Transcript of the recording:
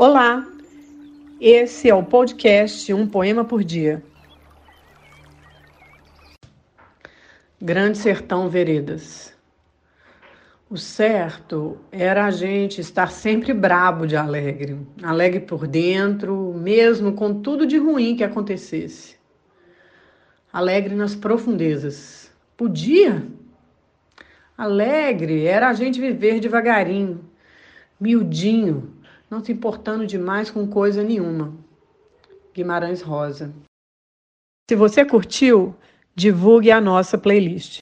Olá, esse é o podcast Um Poema por Dia. Grande Sertão Veredas. O certo era a gente estar sempre brabo de alegre, alegre por dentro, mesmo com tudo de ruim que acontecesse. Alegre nas profundezas. Podia? Alegre era a gente viver devagarinho, miudinho, não se importando demais com coisa nenhuma. Guimarães Rosa. Se você curtiu, divulgue a nossa playlist.